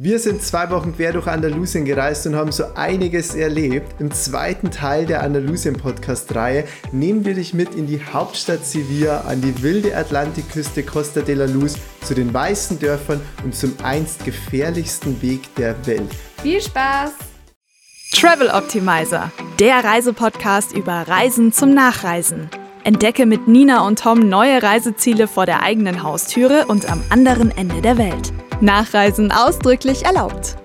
Wir sind zwei Wochen quer durch Andalusien gereist und haben so einiges erlebt. Im zweiten Teil der Andalusien-Podcast-Reihe nehmen wir dich mit in die Hauptstadt Sevilla, an die wilde Atlantikküste Costa de la Luz, zu den weißen Dörfern und zum einst gefährlichsten Weg der Welt. Viel Spaß! Travel Optimizer, der Reisepodcast über Reisen zum Nachreisen. Entdecke mit Nina und Tom neue Reiseziele vor der eigenen Haustüre und am anderen Ende der Welt. Nachreisen ausdrücklich erlaubt.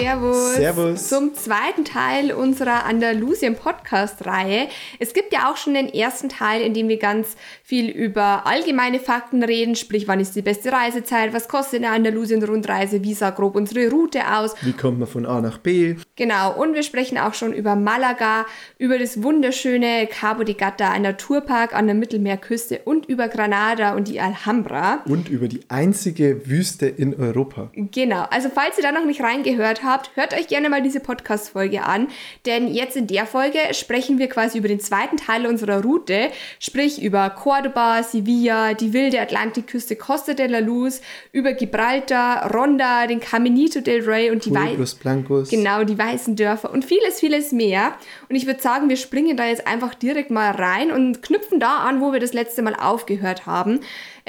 Servus. Servus. Zum zweiten Teil unserer Andalusien Podcast Reihe. Es gibt ja auch schon den ersten Teil, in dem wir ganz viel über allgemeine Fakten reden, sprich, wann ist die beste Reisezeit, was kostet eine Andalusien Rundreise, wie sah grob unsere Route aus. Wie kommt man von A nach B? Genau, und wir sprechen auch schon über Malaga, über das wunderschöne Cabo de Gata, ein Naturpark an der Mittelmeerküste und über Granada und die Alhambra. Und über die einzige Wüste in Europa. Genau, also falls ihr da noch nicht reingehört habt, hört euch gerne mal diese Podcast-Folge an, denn jetzt in der Folge sprechen wir quasi über den zweiten Teil unserer Route, sprich über Cordoba, Sevilla, die wilde Atlantikküste Costa de la Luz, über Gibraltar, Ronda, den Caminito del Rey und die Wei-. Genau, die weißen Dörfer und vieles, vieles mehr. Und ich würde sagen, wir springen da jetzt einfach direkt mal rein und knüpfen da an, wo wir das letzte Mal aufgehört haben.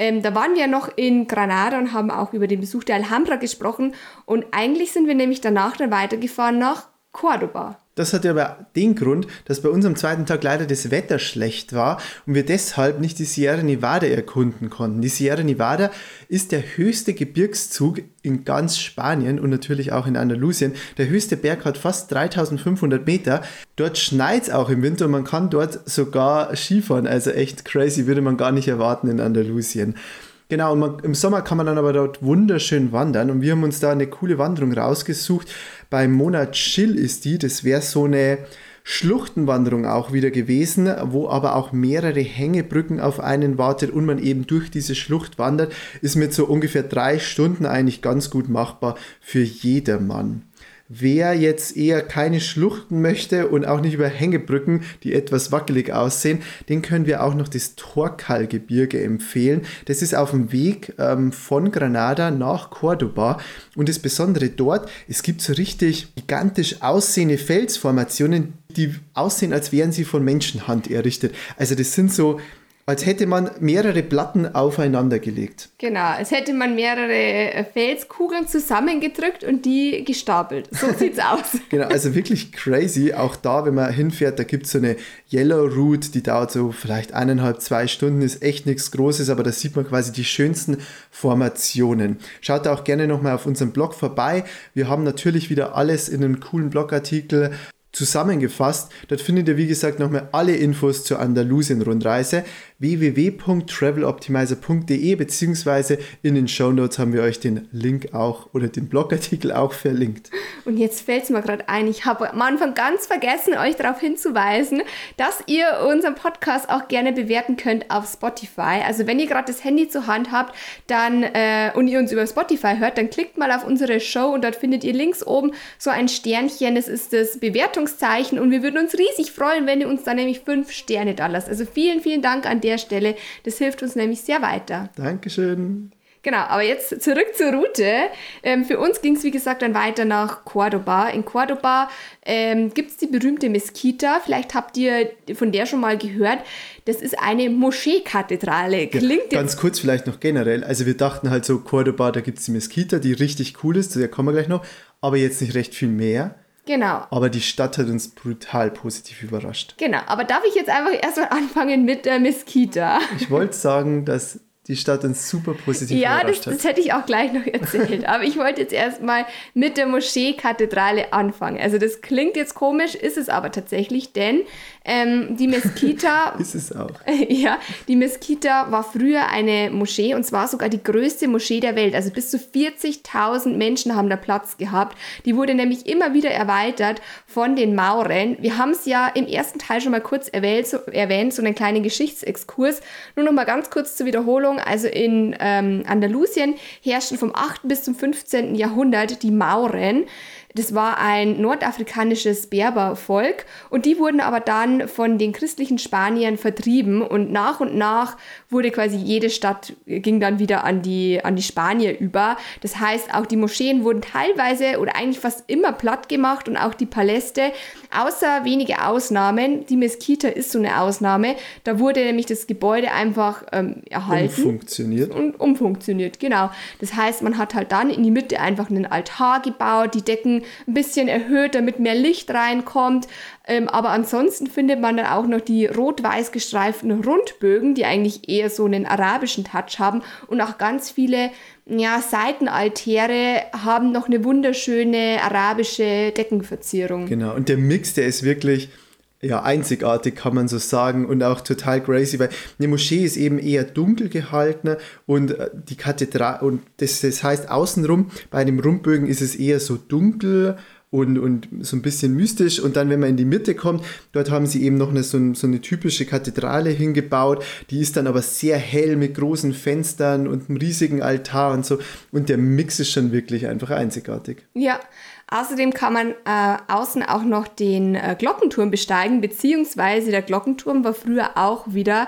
Ähm, da waren wir noch in Granada und haben auch über den Besuch der Alhambra gesprochen. Und eigentlich sind wir nämlich danach dann weitergefahren nach Cordoba. Das hatte aber den Grund, dass bei uns am zweiten Tag leider das Wetter schlecht war und wir deshalb nicht die Sierra Nevada erkunden konnten. Die Sierra Nevada ist der höchste Gebirgszug in ganz Spanien und natürlich auch in Andalusien. Der höchste Berg hat fast 3500 Meter. Dort schneit es auch im Winter und man kann dort sogar Skifahren. Also echt crazy, würde man gar nicht erwarten in Andalusien. Genau, und man, im Sommer kann man dann aber dort wunderschön wandern und wir haben uns da eine coole Wanderung rausgesucht. Beim Monat Chill ist die, das wäre so eine Schluchtenwanderung auch wieder gewesen, wo aber auch mehrere Hängebrücken auf einen wartet und man eben durch diese Schlucht wandert, ist mit so ungefähr drei Stunden eigentlich ganz gut machbar für jedermann. Wer jetzt eher keine Schluchten möchte und auch nicht über Hängebrücken, die etwas wackelig aussehen, den können wir auch noch das Torkal-Gebirge empfehlen. Das ist auf dem Weg ähm, von Granada nach Cordoba. Und das Besondere dort, es gibt so richtig gigantisch aussehende Felsformationen, die aussehen, als wären sie von Menschenhand errichtet. Also das sind so, als hätte man mehrere Platten aufeinander gelegt. Genau, als hätte man mehrere äh, Felskugeln zusammengedrückt und die gestapelt. So sieht's aus. Genau, also wirklich crazy. Auch da, wenn man hinfährt, da gibt es so eine Yellow Route, die dauert so vielleicht eineinhalb, zwei Stunden, ist echt nichts Großes, aber da sieht man quasi die schönsten Formationen. Schaut da auch gerne nochmal auf unserem Blog vorbei. Wir haben natürlich wieder alles in einem coolen Blogartikel zusammengefasst. Dort findet ihr, wie gesagt, nochmal alle Infos zur Andalusien-Rundreise www.traveloptimizer.de beziehungsweise in den Show Notes haben wir euch den Link auch oder den Blogartikel auch verlinkt. Und jetzt fällt es mir gerade ein, ich habe am Anfang ganz vergessen, euch darauf hinzuweisen, dass ihr unseren Podcast auch gerne bewerten könnt auf Spotify. Also wenn ihr gerade das Handy zur Hand habt dann äh, und ihr uns über Spotify hört, dann klickt mal auf unsere Show und dort findet ihr links oben so ein Sternchen. Das ist das Bewertungszeichen und wir würden uns riesig freuen, wenn ihr uns da nämlich fünf Sterne da lasst. Also vielen, vielen Dank an der Stelle. Das hilft uns nämlich sehr weiter. Dankeschön. Genau, aber jetzt zurück zur Route. Ähm, für uns ging es, wie gesagt, dann weiter nach Cordoba. In Cordoba ähm, gibt es die berühmte Mesquita. Vielleicht habt ihr von der schon mal gehört. Das ist eine Moscheekathedrale. Klingt ja, ganz kurz vielleicht noch generell. Also wir dachten halt so, Cordoba, da gibt es die Mesquita, die richtig cool ist. Zu der kommen wir gleich noch. Aber jetzt nicht recht viel mehr. Genau. Aber die Stadt hat uns brutal positiv überrascht. Genau, aber darf ich jetzt einfach erstmal anfangen mit der Mesquita? Ich wollte sagen, dass die Stadt uns super positiv ja, das, das hätte ich auch gleich noch erzählt. Aber ich wollte jetzt erstmal mit der Moscheekathedrale anfangen. Also das klingt jetzt komisch, ist es aber tatsächlich, denn ähm, die Mesquita... ist es auch. ja, die Mesquita war früher eine Moschee und zwar sogar die größte Moschee der Welt. Also bis zu 40.000 Menschen haben da Platz gehabt. Die wurde nämlich immer wieder erweitert von den Mauren. Wir haben es ja im ersten Teil schon mal kurz erwähnt, so, erwähnt, so einen kleinen Geschichtsexkurs. Nur noch mal ganz kurz zur Wiederholung. Also in ähm, Andalusien herrschten vom 8. bis zum 15. Jahrhundert die Mauren. Das war ein nordafrikanisches Berbervolk und die wurden aber dann von den christlichen Spaniern vertrieben und nach und nach wurde quasi jede Stadt ging dann wieder an die, an die Spanier über. Das heißt, auch die Moscheen wurden teilweise oder eigentlich fast immer platt gemacht und auch die Paläste, außer wenige Ausnahmen. Die Meskita ist so eine Ausnahme. Da wurde nämlich das Gebäude einfach ähm, erhalten. Umfunktioniert. Und umfunktioniert, genau. Das heißt, man hat halt dann in die Mitte einfach einen Altar gebaut, die Decken ein bisschen erhöht, damit mehr Licht reinkommt. Ähm, aber ansonsten findet man dann auch noch die rot-weiß gestreiften Rundbögen, die eigentlich eher so einen arabischen Touch haben. Und auch ganz viele ja, Seitenaltäre haben noch eine wunderschöne arabische Deckenverzierung. Genau, und der Mix, der ist wirklich ja, einzigartig, kann man so sagen, und auch total crazy, weil eine Moschee ist eben eher dunkel gehalten und äh, die Kathedrale, und das, das heißt außenrum, bei dem Rundbögen ist es eher so dunkel und, und so ein bisschen mystisch. Und dann, wenn man in die Mitte kommt, dort haben sie eben noch eine, so, so, eine typische Kathedrale hingebaut. Die ist dann aber sehr hell mit großen Fenstern und einem riesigen Altar und so. Und der Mix ist schon wirklich einfach einzigartig. Ja. Außerdem kann man äh, außen auch noch den äh, Glockenturm besteigen, beziehungsweise der Glockenturm war früher auch wieder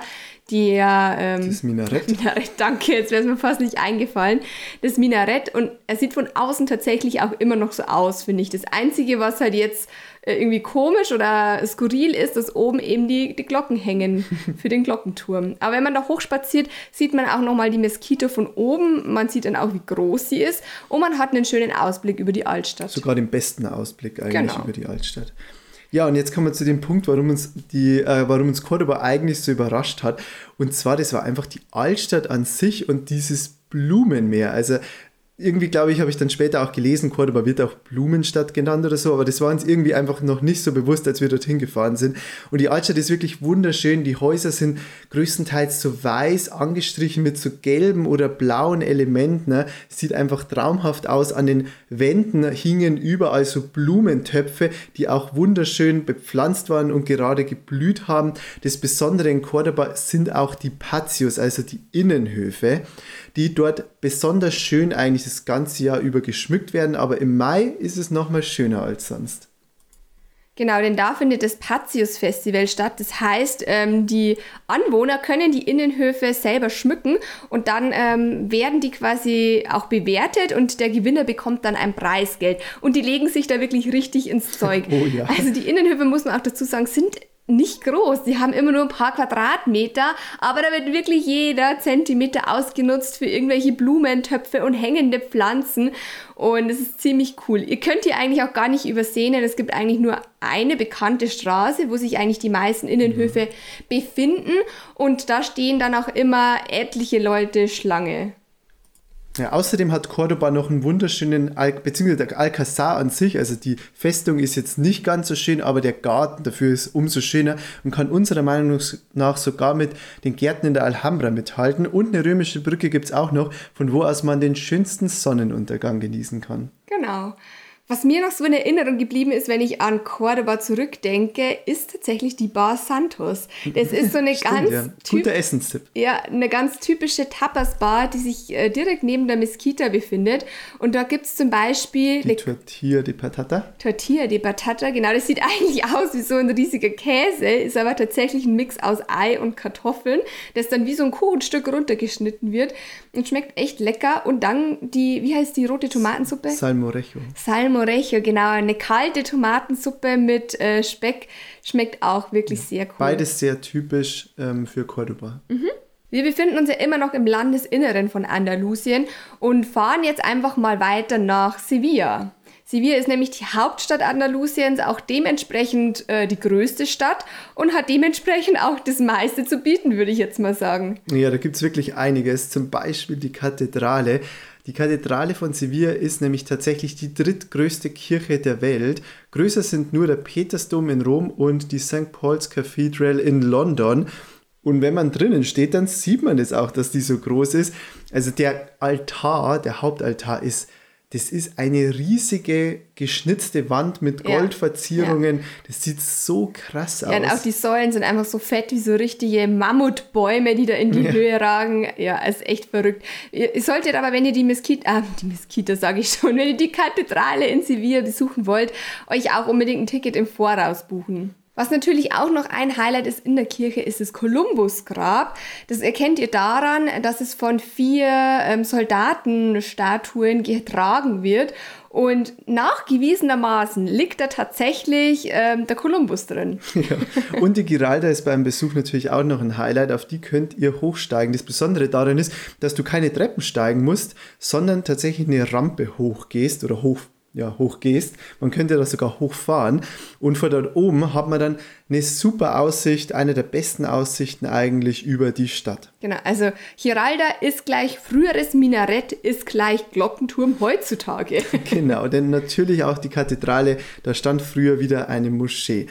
der ähm, das Minarett. Minarett, danke, jetzt wäre es mir fast nicht eingefallen. Das Minarett und er sieht von außen tatsächlich auch immer noch so aus, finde ich. Das Einzige, was halt jetzt irgendwie komisch oder skurril ist, dass oben eben die, die Glocken hängen für den Glockenturm. Aber wenn man da hochspaziert, sieht man auch nochmal die Meskite von oben. Man sieht dann auch, wie groß sie ist und man hat einen schönen Ausblick über die Altstadt. Sogar den besten Ausblick eigentlich genau. über die Altstadt. Ja, und jetzt kommen wir zu dem Punkt, warum uns, die, äh, warum uns Cordoba eigentlich so überrascht hat. Und zwar, das war einfach die Altstadt an sich und dieses Blumenmeer. Also irgendwie, glaube ich, habe ich dann später auch gelesen, Cordoba wird auch Blumenstadt genannt oder so, aber das war uns irgendwie einfach noch nicht so bewusst, als wir dorthin gefahren sind. Und die Altstadt ist wirklich wunderschön. Die Häuser sind größtenteils so weiß angestrichen mit so gelben oder blauen Elementen. Ne? Sieht einfach traumhaft aus. An den Wänden hingen überall so Blumentöpfe, die auch wunderschön bepflanzt waren und gerade geblüht haben. Das Besondere in Cordoba sind auch die Patios, also die Innenhöfe die dort besonders schön eigentlich das ganze Jahr über geschmückt werden, aber im Mai ist es nochmal schöner als sonst. Genau, denn da findet das Patius Festival statt. Das heißt, ähm, die Anwohner können die Innenhöfe selber schmücken und dann ähm, werden die quasi auch bewertet und der Gewinner bekommt dann ein Preisgeld. Und die legen sich da wirklich richtig ins Zeug. Oh ja. Also die Innenhöfe, muss man auch dazu sagen, sind nicht groß. Die haben immer nur ein paar Quadratmeter, aber da wird wirklich jeder Zentimeter ausgenutzt für irgendwelche Blumentöpfe und hängende Pflanzen. Und es ist ziemlich cool. Ihr könnt hier eigentlich auch gar nicht übersehen, denn es gibt eigentlich nur eine bekannte Straße, wo sich eigentlich die meisten Innenhöfe ja. befinden. Und da stehen dann auch immer etliche Leute Schlange. Ja, außerdem hat Cordoba noch einen wunderschönen, Al beziehungsweise der Alcazar an sich, also die Festung ist jetzt nicht ganz so schön, aber der Garten dafür ist umso schöner und kann unserer Meinung nach sogar mit den Gärten in der Alhambra mithalten. Und eine römische Brücke gibt es auch noch, von wo aus man den schönsten Sonnenuntergang genießen kann. Genau. Was mir noch so in Erinnerung geblieben ist, wenn ich an Cordoba zurückdenke, ist tatsächlich die Bar Santos. Das ist so eine Stimmt, ganz ja. guter Essenstipp. Ja, eine ganz typische Tapas-Bar, die sich äh, direkt neben der Mesquita befindet. Und da gibt es zum Beispiel die Tortilla de Patata. Tortilla de Patata, genau. Das sieht eigentlich aus wie so ein riesiger Käse, ist aber tatsächlich ein Mix aus Ei und Kartoffeln, das dann wie so ein Kuchenstück runtergeschnitten wird und schmeckt echt lecker. Und dann die, wie heißt die rote Tomatensuppe? Salmorejo. Salmorejo Morejo, genau. Eine kalte Tomatensuppe mit äh, Speck schmeckt auch wirklich ja. sehr cool. Beides sehr typisch ähm, für Cordoba. Mhm. Wir befinden uns ja immer noch im Landesinneren von Andalusien und fahren jetzt einfach mal weiter nach Sevilla. Sevilla ist nämlich die Hauptstadt Andalusiens, auch dementsprechend äh, die größte Stadt und hat dementsprechend auch das meiste zu bieten, würde ich jetzt mal sagen. Ja, da gibt es wirklich einiges. Zum Beispiel die Kathedrale. Die Kathedrale von Sevilla ist nämlich tatsächlich die drittgrößte Kirche der Welt. Größer sind nur der Petersdom in Rom und die St. Paul's Cathedral in London. Und wenn man drinnen steht, dann sieht man das auch, dass die so groß ist. Also der Altar, der Hauptaltar ist das ist eine riesige geschnitzte Wand mit Ja. Goldverzierungen. Das sieht so krass aus. Ja, und auch die Säulen sind einfach so fett wie so richtige Mammutbäume, die da in die Höhe ragen. Ja, ist echt verrückt. Ihr, solltet aber, wenn ihr die Mesquita, äh, die Mesquita sage ich schon, wenn ihr die Kathedrale in Sevilla besuchen wollt, euch auch unbedingt ein Ticket im Voraus buchen. Was natürlich auch noch ein Highlight ist in der Kirche, ist das Kolumbusgrab. Das erkennt ihr daran, dass es von vier ähm, Soldatenstatuen getragen wird. Und nachgewiesenermaßen liegt da tatsächlich ähm, der Kolumbus drin. Ja. Und die Giralda ist beim Besuch natürlich auch noch ein Highlight, auf die könnt ihr hochsteigen. Das Besondere daran ist, dass du keine Treppen steigen musst, sondern tatsächlich eine Rampe hochgehst oder hoch, ja, hochgehst. Man könnte da sogar hochfahren. Und von dort oben hat man dann eine super Aussicht, eine der besten Aussichten eigentlich über die Stadt. Genau, also Giralda ist gleich früheres Minarett, ist gleich Glockenturm heutzutage. Genau, denn natürlich auch die Kathedrale, da stand früher wieder eine Moschee.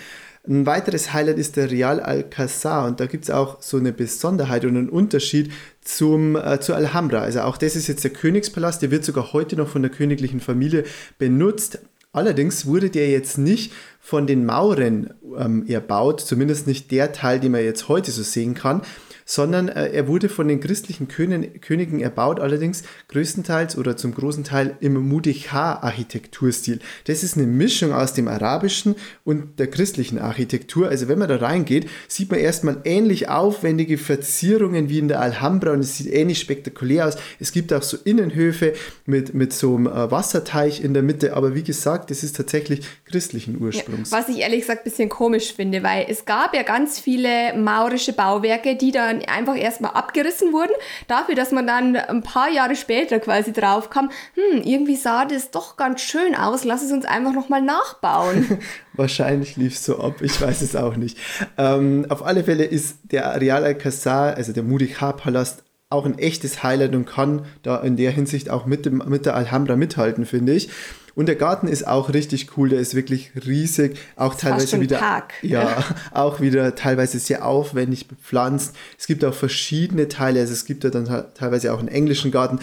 Ein weiteres Highlight ist der Real Alcázar und da gibt es auch so eine Besonderheit und einen Unterschied zum, äh, zur Alhambra. Also auch das ist jetzt der Königspalast, der wird sogar heute noch von der königlichen Familie benutzt. Allerdings wurde der jetzt nicht von den Mauren ähm, erbaut, zumindest nicht der Teil, den man jetzt heute so sehen kann, sondern äh, er wurde von den christlichen Königen, Königen erbaut, allerdings größtenteils oder zum großen Teil im Mudechar-Architekturstil. Das ist eine Mischung aus dem arabischen und der christlichen Architektur. Also wenn man da reingeht, sieht man erstmal ähnlich aufwendige Verzierungen wie in der Alhambra und es sieht ähnlich spektakulär aus. Es gibt auch so Innenhöfe mit, mit so einem äh, Wasserteich in der Mitte, aber wie gesagt, das ist tatsächlich christlichen Ursprungs. Was ich ehrlich gesagt ein bisschen komisch finde, weil es gab ja ganz viele maurische Bauwerke, die dann einfach erstmal abgerissen wurden, dafür, dass man dann ein paar Jahre später quasi drauf kam, hm, irgendwie sah das doch ganz schön aus, lass es uns einfach nochmal nachbauen. Wahrscheinlich lief es so ab, ich weiß es auch nicht. Ähm, auf alle Fälle ist der Real Alcázar, also der Mudechar-Palast, auch ein echtes Highlight und kann da in der Hinsicht auch mit, dem, mit der Alhambra mithalten, finde ich. Und der Garten ist auch richtig cool, der ist wirklich riesig, auch teilweise wieder Park. ja, auch wieder teilweise sehr aufwendig bepflanzt. Es gibt auch verschiedene Teile, also es gibt ja dann te- teilweise auch einen englischen Garten.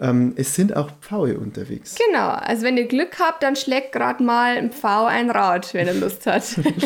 Ähm, es sind auch Pfaue unterwegs. genau, also wenn ihr Glück habt, dann schlägt gerade mal ein Pfau ein Rad, wenn er Lust hat.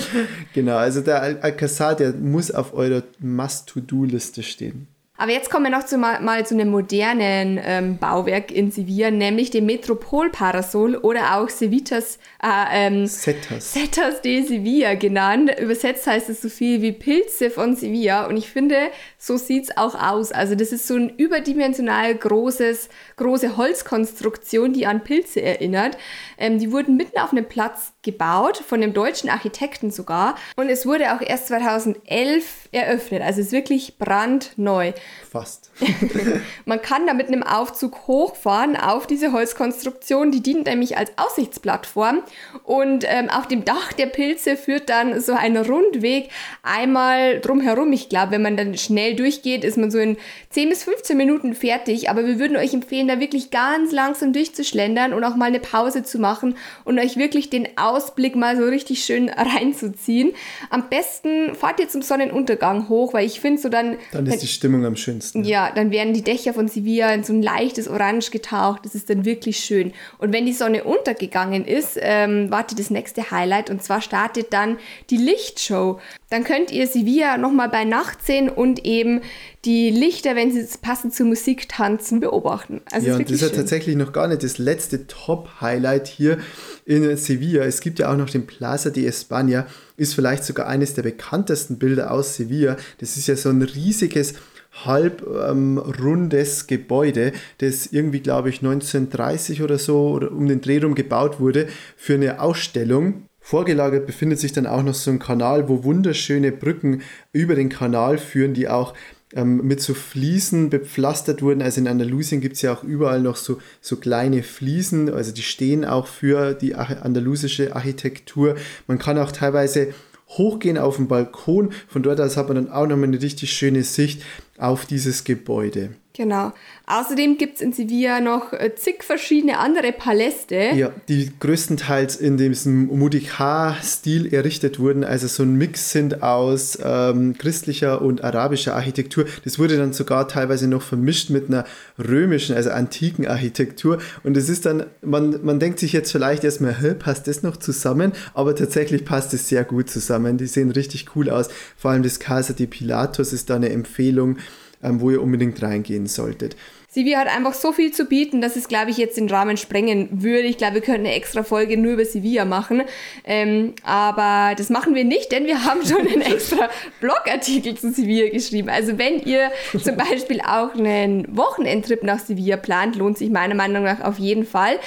Genau, also der Al- Alcázar, der muss auf eurer Must-to-Do-Liste stehen. Aber jetzt kommen wir noch zu, mal, mal zu einem modernen ähm, Bauwerk in Sevilla, nämlich dem Metropolparasol oder auch Sevitas, äh, ähm, Setas. Setas de Sevilla genannt. Übersetzt heißt es so viel wie Pilze von Sevilla. Und ich finde, so sieht's auch aus. Also das ist so ein überdimensional großes, große Holzkonstruktion, die an Pilze erinnert. Ähm, die wurden mitten auf einem Platz gebaut, von einem deutschen Architekten sogar. Und es wurde auch erst 2011 eröffnet. Also es ist wirklich brandneu. Fast. Man kann da mit einem Aufzug hochfahren auf diese Holzkonstruktion. Die dient nämlich als Aussichtsplattform. Und ähm, auf dem Dach der Pilze führt dann so ein Rundweg einmal drumherum. Ich glaube, wenn man dann schnell durchgeht, ist man so in 10 bis 15 Minuten fertig. Aber wir würden euch empfehlen, da wirklich ganz langsam durchzuschlendern und auch mal eine Pause zu machen und euch wirklich den Ausblick mal so richtig schön reinzuziehen. Am besten fahrt ihr zum Sonnenuntergang hoch, weil ich finde so dann... Dann ist die Stimmung am schönsten. Ja, dann werden die Dächer von Sevilla in so ein leichtes Orange getaucht. Das ist dann wirklich schön. Und wenn die Sonne untergegangen ist, ähm, wartet das nächste Highlight und zwar startet dann die Lichtshow. Dann könnt ihr Sevilla nochmal bei Nacht sehen und eben die Lichter, wenn sie passend zur Musik tanzen, beobachten. Also Ja, und das ist ja tatsächlich noch gar nicht das letzte Top-Highlight hier in Sevilla. Es gibt ja auch noch den Plaza de España, ist vielleicht sogar eines der bekanntesten Bilder aus Sevilla. Das ist ja so ein riesiges halbrundes Gebäude, das irgendwie, glaube ich, 1930 oder so oder um den Dreh rum gebaut wurde für eine Ausstellung. Vorgelagert befindet sich dann auch noch so ein Kanal, wo wunderschöne Brücken über den Kanal führen, die auch ähm, mit so Fliesen bepflastert wurden. Also in Andalusien gibt es ja auch überall noch so, so kleine Fliesen, also die stehen auch für die andalusische Architektur. Man kann auch teilweise hochgehen auf den Balkon. Von dort aus hat man dann auch nochmal eine richtig schöne Sicht auf dieses Gebäude. Genau. Außerdem gibt es in Sevilla noch äh, zig verschiedene andere Paläste. Ja, die größtenteils in diesem Mudikar-Stil errichtet wurden, also so ein Mix sind aus ähm, christlicher und arabischer Architektur. Das wurde dann sogar teilweise noch vermischt mit einer römischen, also antiken Architektur. Und es ist dann, man, man denkt sich jetzt vielleicht erstmal, passt das noch zusammen? Aber tatsächlich passt es sehr gut zusammen. Die sehen richtig cool aus. Vor allem das Casa de Pilatus ist da eine Empfehlung ähm, wo ihr unbedingt reingehen solltet. Sevilla hat einfach so viel zu bieten, dass es, glaube ich, jetzt den Rahmen sprengen würde. Ich glaube, wir könnten eine extra Folge nur über Sevilla machen. Ähm, aber das machen wir nicht, denn wir haben schon einen extra Blogartikel zu Sevilla geschrieben. Also wenn ihr zum Beispiel auch einen Wochenendtrip nach Sevilla plant, lohnt sich meiner Meinung nach auf jeden Fall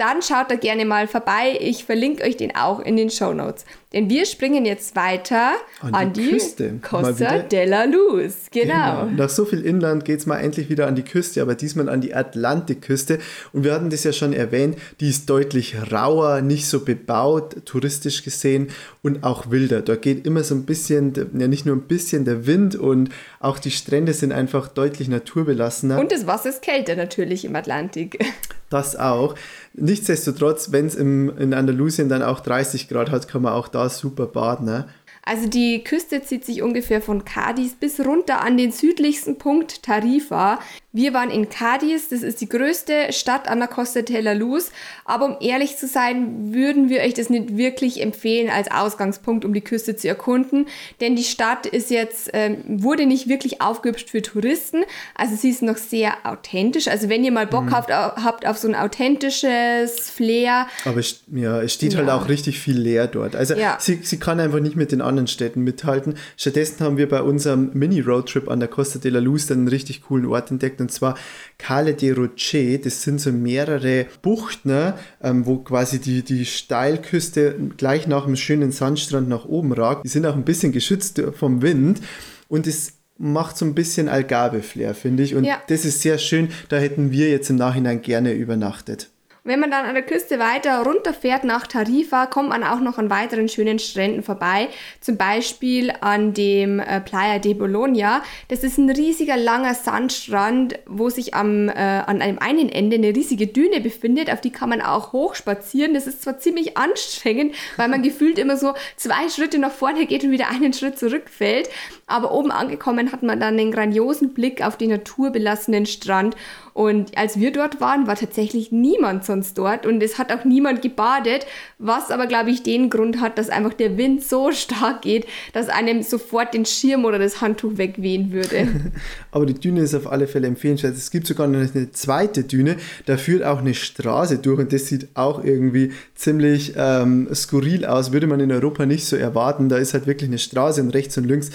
dann schaut da gerne mal vorbei. Ich verlinke euch den auch in den Show Notes. Denn wir springen jetzt weiter an, an die, Küste. Costa della Luz. Genau. genau. Nach so viel Inland geht es mal endlich wieder an die Küste, aber diesmal an die Atlantikküste. Und wir hatten das ja schon erwähnt, die ist deutlich rauer, nicht so bebaut, touristisch gesehen und auch wilder. Dort geht immer so ein bisschen, ja nicht nur ein bisschen der Wind und auch die Strände sind einfach deutlich naturbelassener. Und das Wasser ist kälter natürlich im Atlantik. Das auch. Nichtsdestotrotz, wenn es in Andalusien dann auch 30 Grad hat, kann man auch da super baden. Ne? Also die Küste zieht sich ungefähr von Cadiz bis runter an den südlichsten Punkt Tarifa. Wir waren in Cadiz, das ist die größte Stadt an der Costa de la Luz. Aber um ehrlich zu sein, würden wir euch das nicht wirklich empfehlen als Ausgangspunkt, um die Küste zu erkunden. Denn die Stadt ist jetzt, ähm, wurde nicht wirklich aufgehübscht für Touristen. Also sie ist noch sehr authentisch. Also wenn ihr mal Bock mhm. habt, habt auf so ein authentisches Flair. Aber ja, es steht halt ja. halt auch richtig viel leer dort. Also ja. sie, sie kann einfach nicht mit den anderen Städten mithalten. Stattdessen haben wir bei unserem Mini-Roadtrip an der Costa de la Luz dann einen richtig coolen Ort entdeckt und zwar Cale de Roche. Das sind so mehrere Buchten, ähm, wo quasi die, die Steilküste gleich nach einem schönen Sandstrand nach oben ragt. Die sind auch ein bisschen geschützt vom Wind und es macht so ein bisschen Algarve-Flair, finde ich. Und ja. das ist sehr schön. Da hätten wir jetzt im Nachhinein gerne übernachtet. Wenn man dann an der Küste weiter runterfährt nach Tarifa, kommt man auch noch an weiteren schönen Stränden vorbei. Zum Beispiel an dem äh, Playa de Bologna. Das ist ein riesiger, langer Sandstrand, wo sich am, äh, an einem einen Ende eine riesige Düne befindet. Auf die kann man auch hochspazieren. Das ist zwar ziemlich anstrengend, weil man gefühlt immer so zwei Schritte nach vorne geht und wieder einen Schritt zurückfällt. Aber oben angekommen hat man dann einen grandiosen Blick auf den naturbelassenen Strand. Und als wir dort waren, war tatsächlich niemand sonst dort und es hat auch niemand gebadet, was aber, glaube ich, den Grund hat, dass einfach der Wind so stark geht, dass einem sofort den Schirm oder das Handtuch wegwehen würde. aber die Düne ist auf alle Fälle empfehlenswert. Es gibt sogar noch eine zweite Düne, da führt auch eine Straße durch und das sieht auch irgendwie ziemlich ähm, skurril aus, würde man in Europa nicht so erwarten. Da ist halt wirklich eine Straße und rechts und links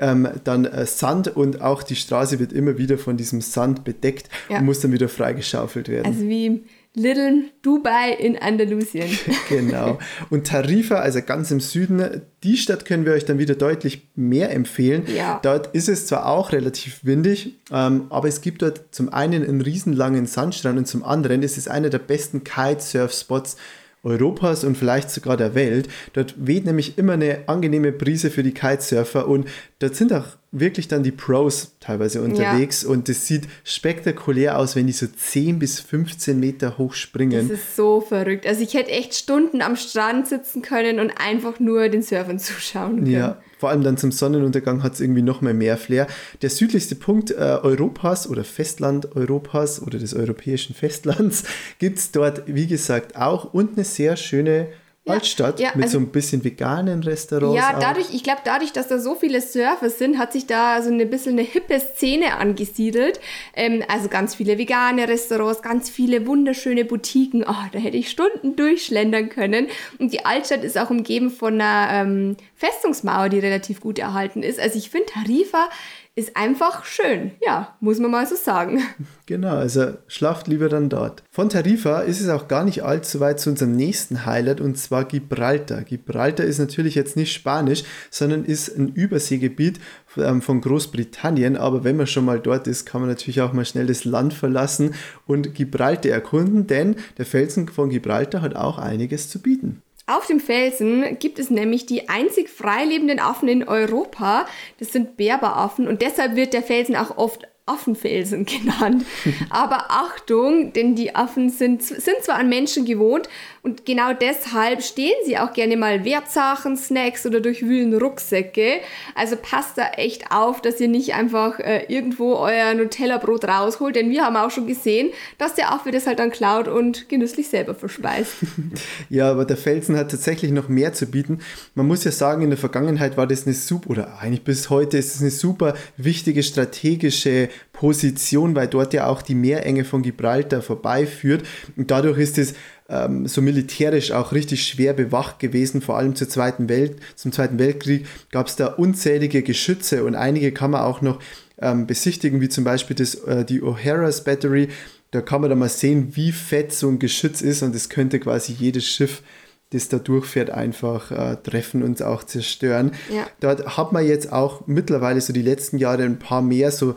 ähm, dann äh, Sand und auch die Straße wird immer wieder von diesem Sand bedeckt ja. Und muss dann wieder freigeschaufelt werden. Also wie Little Dubai in Andalusien. genau. Und Tarifa, also ganz im Süden, die Stadt können wir euch dann wieder deutlich mehr empfehlen. Ja. Dort ist es zwar auch relativ windig, ähm, aber es gibt dort zum einen einen riesenlangen Sandstrand und zum anderen ist es einer der besten Kitesurf-Spots Europas und vielleicht sogar der Welt. Dort weht nämlich immer eine angenehme Brise für die Kitesurfer und dort sind auch wirklich dann die Pros teilweise unterwegs ja. und es sieht spektakulär aus, wenn die so 10 bis 15 Meter hoch springen. Das ist so verrückt. Also ich hätte echt Stunden am Strand sitzen können und einfach nur den Surfern zuschauen können. Ja, vor allem dann zum Sonnenuntergang hat es irgendwie noch mal mehr Flair. Der südlichste Punkt äh, Europas oder Festland Europas oder des europäischen Festlands gibt es dort, wie gesagt, auch und eine sehr schöne Altstadt ja, mit also, so ein bisschen veganen Restaurants. Ja, dadurch, ich glaube, dadurch, dass da so viele Surfer sind, hat sich da so ein bisschen eine hippe Szene angesiedelt. Ähm, also ganz viele vegane Restaurants, ganz viele wunderschöne Boutiquen. Oh, da hätte ich Stunden durchschlendern können. Und die Altstadt ist auch umgeben von einer ähm, Festungsmauer, die relativ gut erhalten ist. Also ich finde Tarifa ist einfach schön. Ja, muss man mal so sagen. Genau, also schlaft lieber dann dort. Von Tarifa ist es auch gar nicht allzu weit zu unserem nächsten Highlight und zwar Gibraltar. Gibraltar ist natürlich jetzt nicht Spanisch, sondern ist ein Überseegebiet ähm, von Großbritannien. Aber wenn man schon mal dort ist, kann man natürlich auch mal schnell das Land verlassen und Gibraltar erkunden, denn der Felsen von Gibraltar hat auch einiges zu bieten. Auf dem Felsen gibt es nämlich die einzig freilebenden Affen in Europa. Das sind Berberaffen und deshalb wird der Felsen auch oft Affenfelsen genannt. Aber Achtung, denn die Affen sind, sind zwar an Menschen gewohnt und genau deshalb stehen sie auch gerne mal Wertsachen, Snacks oder durchwühlen Rucksäcke. Also passt da echt auf, dass ihr nicht einfach äh, irgendwo euer Nutella-Brot rausholt, denn wir haben auch schon gesehen, dass der Affe das halt dann klaut und genüsslich selber verspeist. ja, aber der Felsen hat tatsächlich noch mehr zu bieten. Man muss ja sagen, in der Vergangenheit war das eine super, oder eigentlich bis heute ist es eine super wichtige strategische Position, weil dort ja auch die Meerenge von Gibraltar vorbeiführt. Und dadurch ist es ähm, so militärisch auch richtig schwer bewacht gewesen, vor allem zur Zweiten Welt, zum Zweiten Weltkrieg gab es da unzählige Geschütze und einige kann man auch noch ähm, besichtigen, wie zum Beispiel das, äh, die O'Hara's Battery. Da kann man da mal sehen, wie fett so ein Geschütz ist und es könnte quasi jedes Schiff das da durchfährt, einfach äh, treffen und auch zerstören. Ja. Dort hat man jetzt auch mittlerweile so die letzten Jahre ein paar mehr so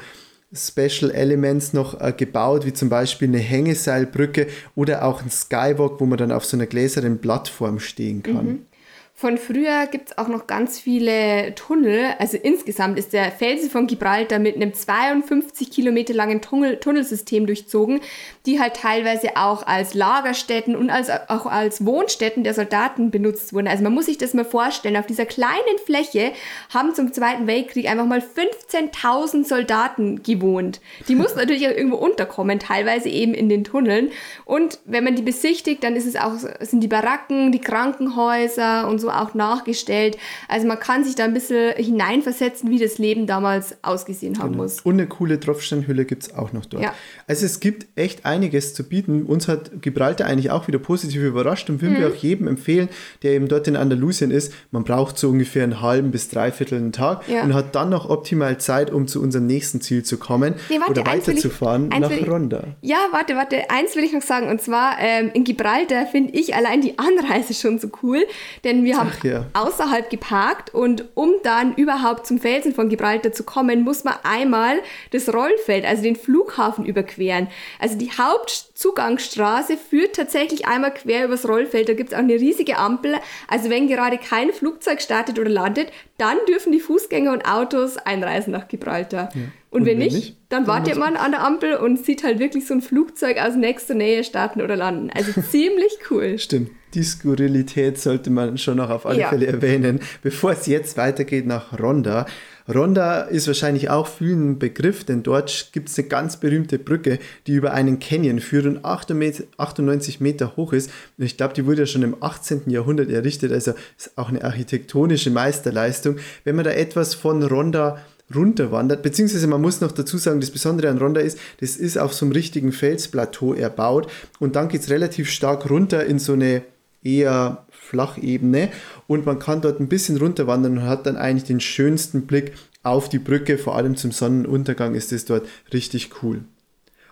Special Elements noch äh, gebaut, wie zum Beispiel eine Hängeseilbrücke oder auch ein Skywalk, wo man dann auf so einer gläsernen Plattform stehen kann. Mhm. Von früher gibt es auch noch ganz viele Tunnel. Also insgesamt ist der Felsen von Gibraltar mit einem 52 Kilometer langen Tunnel Tunnelsystem durchzogen, die halt teilweise auch als Lagerstätten und als, auch als Wohnstätten der Soldaten benutzt wurden. Also man muss sich das mal vorstellen. Auf dieser kleinen Fläche haben zum Zweiten Weltkrieg einfach mal 15.000 Soldaten gewohnt. Die mussten natürlich auch irgendwo unterkommen, teilweise eben in den Tunneln. Und wenn man die besichtigt, dann ist es auch, sind die Baracken, die Krankenhäuser und so auch nachgestellt. Also man kann sich da ein bisschen hineinversetzen, wie das Leben damals ausgesehen haben genau. muss. Und eine coole Tropfsteinhülle gibt es auch noch dort. Ja. Also es gibt echt einiges zu bieten. Uns hat Gibraltar eigentlich auch wieder positiv überrascht und würden mhm. wir auch jedem empfehlen, der eben dort in Andalusien ist. Man braucht so ungefähr einen halben bis dreiviertel einen Tag ja. und hat dann noch optimal Zeit, um zu unserem nächsten Ziel zu kommen nee, warte, oder weiterzufahren nach ich, Ronda. Ja, warte, warte. Eins will ich noch sagen und zwar ähm, in Gibraltar finde ich allein die Anreise schon so cool, denn wir haben Ach, ja. außerhalb geparkt und um dann überhaupt zum Felsen von Gibraltar zu kommen, muss man einmal das Rollfeld, also den Flughafen überqueren. Also die Hauptzugangsstraße führt tatsächlich einmal quer übers Rollfeld. Da gibt es auch eine riesige Ampel. Also wenn gerade kein Flugzeug startet oder landet, dann dürfen die Fußgänger und Autos einreisen nach Gibraltar. Ja. Und, und, wenn, wenn nicht, nicht, dann, dann wartet man an der Ampel und sieht halt wirklich so ein Flugzeug aus nächster Nähe starten oder landen. Also ziemlich cool. Stimmt die Skurrilität sollte man schon noch auf alle ja. Fälle erwähnen, bevor es jetzt weitergeht nach Ronda. Ronda ist wahrscheinlich auch vielen ein Begriff, denn dort gibt es eine ganz berühmte Brücke, die über einen Canyon führt und 98 Meter hoch ist. Und ich glaube, die wurde ja schon im 18. Jahrhundert errichtet, also ist auch eine architektonische Meisterleistung. Wenn man da etwas von Ronda runterwandert, beziehungsweise man muss noch dazu sagen, das Besondere an Ronda ist, das ist auf so einem richtigen Felsplateau erbaut und dann geht es relativ stark runter in so eine eher Flachebene und man kann dort ein bisschen runterwandern und hat dann eigentlich den schönsten Blick auf die Brücke, vor allem zum Sonnenuntergang ist es dort richtig cool.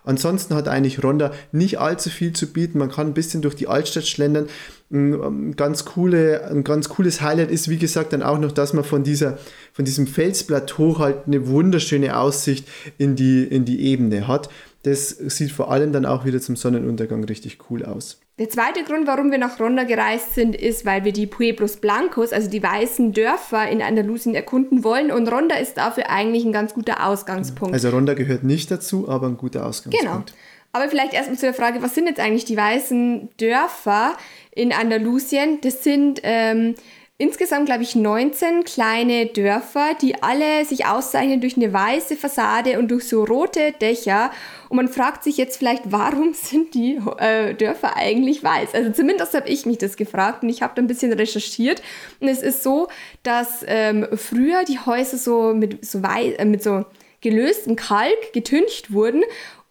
Ansonsten hat eigentlich Ronda nicht allzu viel zu bieten. Man kann ein bisschen durch die Altstadt schlendern. Ein ganz, coole, ein ganz cooles Highlight ist, wie gesagt, dann auch noch, dass man von, dieser, von diesem Felsplateau halt eine wunderschöne Aussicht in die, in die Ebene hat. Das sieht vor allem dann auch wieder zum Sonnenuntergang richtig cool aus. Der zweite Grund, warum wir nach Ronda gereist sind, ist, weil wir die Pueblos Blancos, also die weißen Dörfer in Andalusien erkunden wollen. Und Ronda ist dafür eigentlich ein ganz guter Ausgangspunkt. Also Ronda gehört nicht dazu, aber ein guter Ausgangspunkt. Genau. Aber vielleicht erstmal zu der Frage, was sind jetzt eigentlich die weißen Dörfer in Andalusien? Das sind ähm, insgesamt, glaube ich, 19 kleine Dörfer, die alle sich auszeichnen durch eine weiße Fassade und durch so rote Dächer. Und man fragt sich jetzt vielleicht, warum sind die äh, Dörfer eigentlich weiß? Also zumindest habe ich mich das gefragt und ich habe da ein bisschen recherchiert. Und es ist so, dass ähm, früher die Häuser so mit so, weiß, äh, mit so gelöstem Kalk getüncht wurden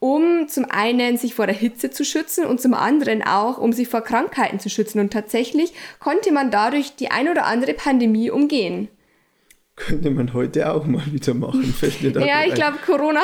um zum einen sich vor der Hitze zu schützen und zum anderen auch, um sich vor Krankheiten zu schützen. Und tatsächlich konnte man dadurch die ein oder andere Pandemie umgehen. Könnte man heute auch mal wieder machen. Ja, ich glaube, Corona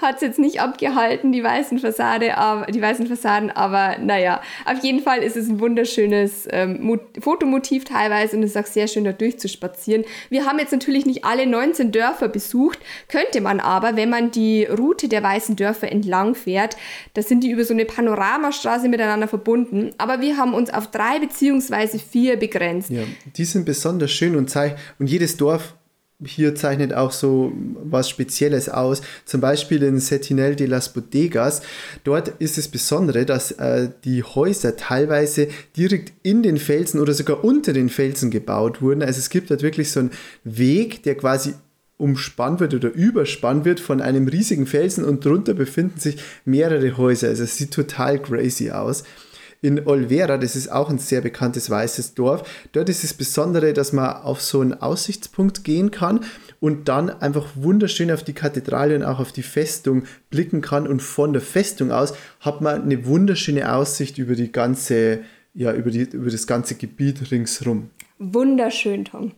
hat es jetzt nicht abgehalten, die weißen, Fassade, aber, die weißen Fassaden, aber naja, auf jeden Fall ist es ein wunderschönes ähm, Fotomotiv teilweise und es ist auch sehr schön, da durchzuspazieren. Wir haben jetzt natürlich nicht alle 19 Dörfer besucht, könnte man aber, wenn man die Route der weißen Dörfer entlang fährt, da sind die über so eine Panoramastraße miteinander verbunden, aber wir haben uns auf drei beziehungsweise vier begrenzt. Ja, die sind besonders schön und, und jedes Dorf hier zeichnet auch so was Spezielles aus. Zum Beispiel in Setinel de las Bodegas. Dort ist es Besondere, dass äh, die Häuser teilweise direkt in den Felsen oder sogar unter den Felsen gebaut wurden. Also es gibt dort wirklich so einen Weg, der quasi umspannt wird oder überspannt wird von einem riesigen Felsen und drunter befinden sich mehrere Häuser. Also es sieht total crazy aus in Olvera, das ist auch ein sehr bekanntes weißes Dorf. Dort ist das Besondere, dass man auf so einen Aussichtspunkt gehen kann und dann einfach wunderschön auf die Kathedrale und auch auf die Festung blicken kann. Und von der Festung aus hat man eine wunderschöne Aussicht über die ganze, ja, über, die, über das ganze Gebiet ringsherum. Wunderschön, Tom.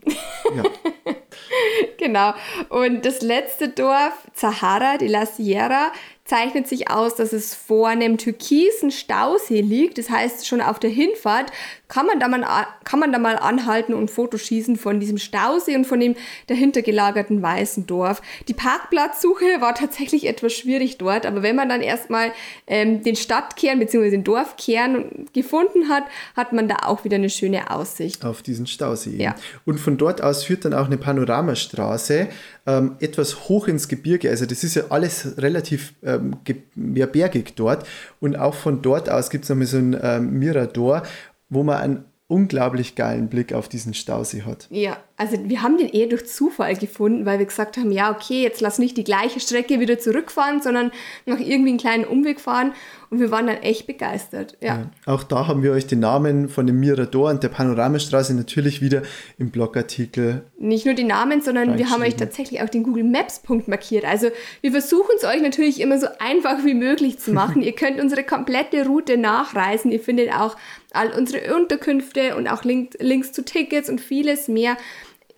Ja. genau. Und das letzte Dorf, Zahara de la Sierra, zeichnet sich aus, dass es vor einem türkisen Stausee liegt. Das heißt, schon auf der Hinfahrt kann man da mal, kann man da mal anhalten und Fotos schießen von diesem Stausee und von dem dahinter gelagerten weißen Dorf. Die Parkplatzsuche war tatsächlich etwas schwierig dort, aber wenn man dann erstmal ähm, den Stadtkern bzw. den Dorfkern gefunden hat, hat man da auch wieder eine schöne Aussicht. Auf diesen Stausee. Ja. Und von dort aus führt dann auch eine Panoramastraße ähm, etwas hoch ins Gebirge. Also das ist ja alles relativ ähm, ja, bergig dort. Und auch von dort aus gibt es nochmal so ein ähm, Mirador, wo man einen unglaublich geilen Blick auf diesen Stausee hat. Ja, also wir haben den eher durch Zufall gefunden, weil wir gesagt haben, ja, okay, jetzt lass nicht die gleiche Strecke wieder zurückfahren, sondern noch irgendwie einen kleinen Umweg fahren. Und wir waren dann echt begeistert. Ja. ja. Auch da haben wir euch den Namen von dem Mirador und der Panoramastraße natürlich wieder im Blogartikel. Nicht nur die Namen, sondern wir haben euch tatsächlich auch den Google Maps Punkt markiert. Also wir versuchen es euch natürlich immer so einfach wie möglich zu machen. Ihr könnt unsere komplette Route nachreisen. Ihr findet auch all unsere Unterkünfte und auch Link, Links zu Tickets und vieles mehr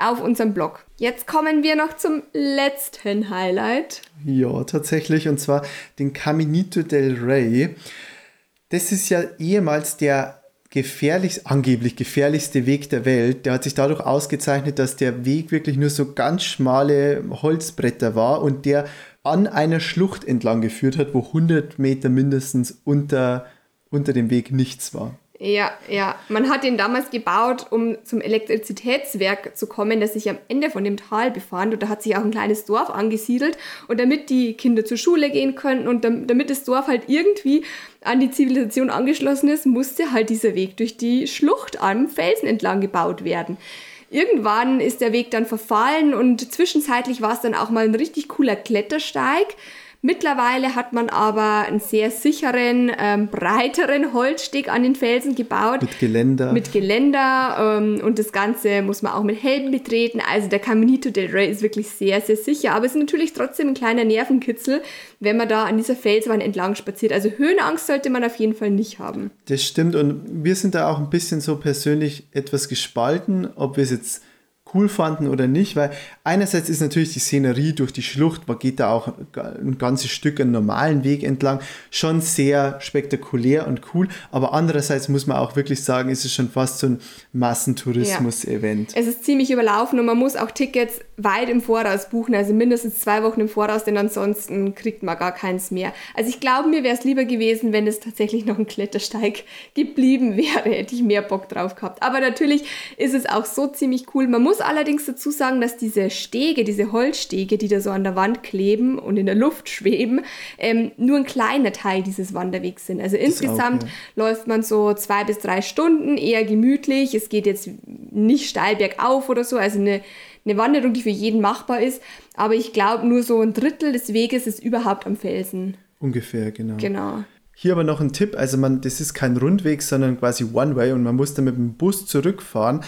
auf unserem Blog. Jetzt kommen wir noch zum letzten Highlight. Ja, tatsächlich, und zwar den Caminito del Rey. Das ist ja ehemals der gefährlichst, angeblich gefährlichste Weg der Welt. Der hat sich dadurch ausgezeichnet, dass der Weg wirklich nur so ganz schmale Holzbretter war und der an einer Schlucht entlang geführt hat, wo 100 Meter mindestens unter, unter dem Weg nichts war. Ja, ja. Man hat ihn damals gebaut, um zum Elektrizitätswerk zu kommen, das sich am Ende von dem Tal befand. Und da hat sich auch ein kleines Dorf angesiedelt. Und damit die Kinder zur Schule gehen könnten und damit das Dorf halt irgendwie an die Zivilisation angeschlossen ist, musste halt dieser Weg durch die Schlucht am Felsen entlang gebaut werden. Irgendwann ist der Weg dann verfallen und zwischenzeitlich war es dann auch mal ein richtig cooler Klettersteig. Mittlerweile hat man aber einen sehr sicheren, ähm, breiteren Holzsteg an den Felsen gebaut. Mit Geländer. Mit Geländer ähm, und das Ganze muss man auch mit Helm betreten. Also der Caminito del Rey ist wirklich sehr, sehr sicher. Aber es ist natürlich trotzdem ein kleiner Nervenkitzel, wenn man da an dieser Felswand entlang spaziert. Also Höhenangst sollte man auf jeden Fall nicht haben. Das stimmt und wir sind da auch ein bisschen so persönlich etwas gespalten, ob wir es jetzt cool fanden oder nicht, weil einerseits ist natürlich die Szenerie durch die Schlucht, man geht da auch ein ganzes Stück einen normalen Weg entlang, schon sehr spektakulär und cool, aber andererseits muss man auch wirklich sagen, ist es schon fast so ein Massentourismus-Event. Ja. Es ist ziemlich überlaufen und man muss auch Tickets weit im Voraus buchen, also mindestens zwei Wochen im Voraus, denn ansonsten kriegt man gar keins mehr. Also ich glaube, mir wäre es lieber gewesen, wenn es tatsächlich noch ein Klettersteig geblieben wäre, hätte ich mehr Bock drauf gehabt. Aber natürlich ist es auch so ziemlich cool. Man muss allerdings dazu sagen, dass diese Stege, diese Holzstege, die da so an der Wand kleben und in der Luft schweben, ähm, nur ein kleiner Teil dieses Wanderwegs sind. Also insgesamt auch, ja. läuft man so zwei bis drei Stunden, eher gemütlich. Es geht jetzt nicht steil bergauf oder so, also eine, eine Wanderung, die für jeden machbar ist. Aber ich glaube, nur so ein Drittel des Weges ist überhaupt am Felsen. Ungefähr, genau. Genau. Hier aber noch ein Tipp, also man, das ist kein Rundweg, sondern quasi One-Way und man muss dann mit dem Bus zurückfahren.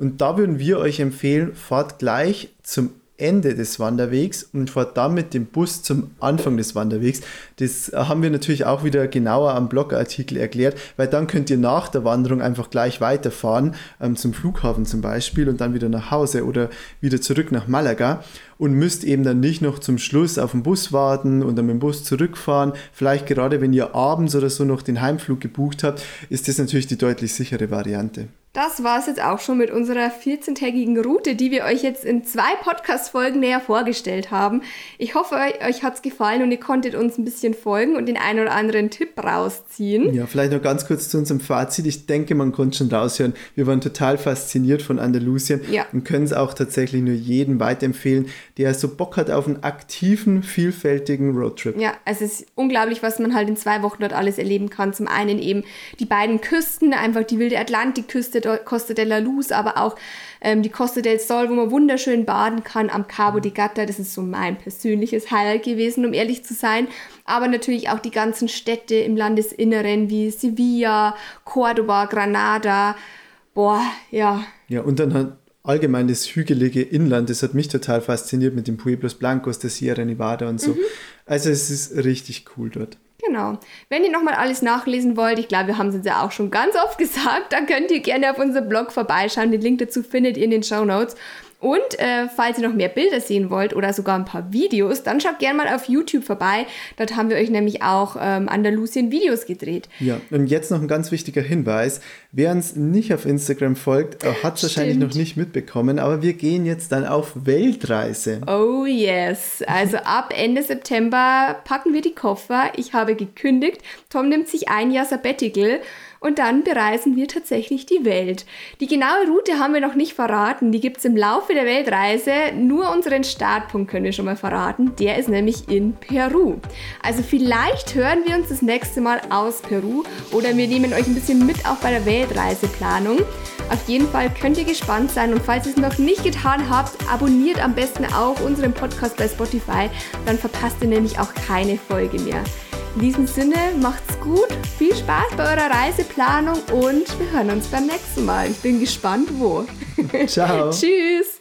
Und da würden wir euch empfehlen, fahrt gleich zum Ende des Wanderwegs und fahrt dann mit dem Bus zum Anfang des Wanderwegs. Das haben wir natürlich auch wieder genauer am Blogartikel erklärt, weil dann könnt ihr nach der Wanderung einfach gleich weiterfahren, ähm, zum Flughafen zum Beispiel und dann wieder nach Hause oder wieder zurück nach Malaga und müsst eben dann nicht noch zum Schluss auf den Bus warten und dann mit dem Bus zurückfahren. Vielleicht gerade wenn ihr abends oder so noch den Heimflug gebucht habt, ist das natürlich die deutlich sichere Variante. Das war es jetzt auch schon mit unserer 14-tägigen Route, die wir euch jetzt in zwei Podcast-Folgen näher vorgestellt haben. Ich hoffe, euch hat es gefallen und ihr konntet uns ein bisschen folgen und den einen oder anderen Tipp rausziehen. Ja, vielleicht noch ganz kurz zu unserem Fazit. Ich denke, man konnte schon raushören, wir waren total fasziniert von Andalusien ja. und können es auch tatsächlich nur jedem weiterempfehlen, der so Bock hat auf einen aktiven, vielfältigen Roadtrip. Ja, es ist unglaublich, was man halt in zwei Wochen dort alles erleben kann. Zum einen eben die beiden Küsten, einfach die wilde Atlantikküste, Costa de la Luz, aber auch ähm, die Costa del Sol, wo man wunderschön baden kann am Cabo de Gata. Das ist so mein persönliches Highlight gewesen, um ehrlich zu sein. Aber natürlich auch die ganzen Städte im Landesinneren wie Sevilla, Cordoba, Granada. Boah, ja. Ja, und dann hat allgemein das hügelige Inland, das hat mich total fasziniert mit den Pueblos Blancos, der Sierra Nevada und so. Mhm. Also es ist richtig cool dort. Genau. Wenn ihr nochmal alles nachlesen wollt, ich glaube, wir haben es jetzt ja auch schon ganz oft gesagt, dann könnt ihr gerne auf unserem Blog vorbeischauen. Den Link dazu findet ihr in den Show Notes. Und äh, falls ihr noch mehr Bilder sehen wollt oder sogar ein paar Videos, dann schaut gerne mal auf YouTube vorbei. Dort haben wir euch nämlich auch ähm, Andalusien-Videos gedreht. Ja, und jetzt noch ein ganz wichtiger Hinweis. Wer uns nicht auf Instagram folgt, äh, hat es wahrscheinlich noch nicht mitbekommen, aber wir gehen jetzt dann auf Weltreise. Oh yes. Also ab Ende September packen wir die Koffer. Ich habe gekündigt. Tom nimmt sich ein Jahr Sabbatical und dann bereisen wir tatsächlich die Welt. Die genaue Route haben wir noch nicht verraten, die gibt es im Laufe der Weltreise. Nur unseren Startpunkt können wir schon mal verraten, der ist nämlich in Peru. Also vielleicht hören wir uns das nächste Mal aus Peru oder wir nehmen euch ein bisschen mit auch bei der Weltreiseplanung. Auf jeden Fall könnt ihr gespannt sein und falls ihr es noch nicht getan habt, abonniert am besten auch unseren Podcast bei Spotify, dann verpasst ihr nämlich auch keine Folge mehr. In diesem Sinne, macht's gut, viel Spaß bei eurer Reiseplanung und wir hören uns beim nächsten Mal. Ich bin gespannt, wo. Ciao. Tschüss.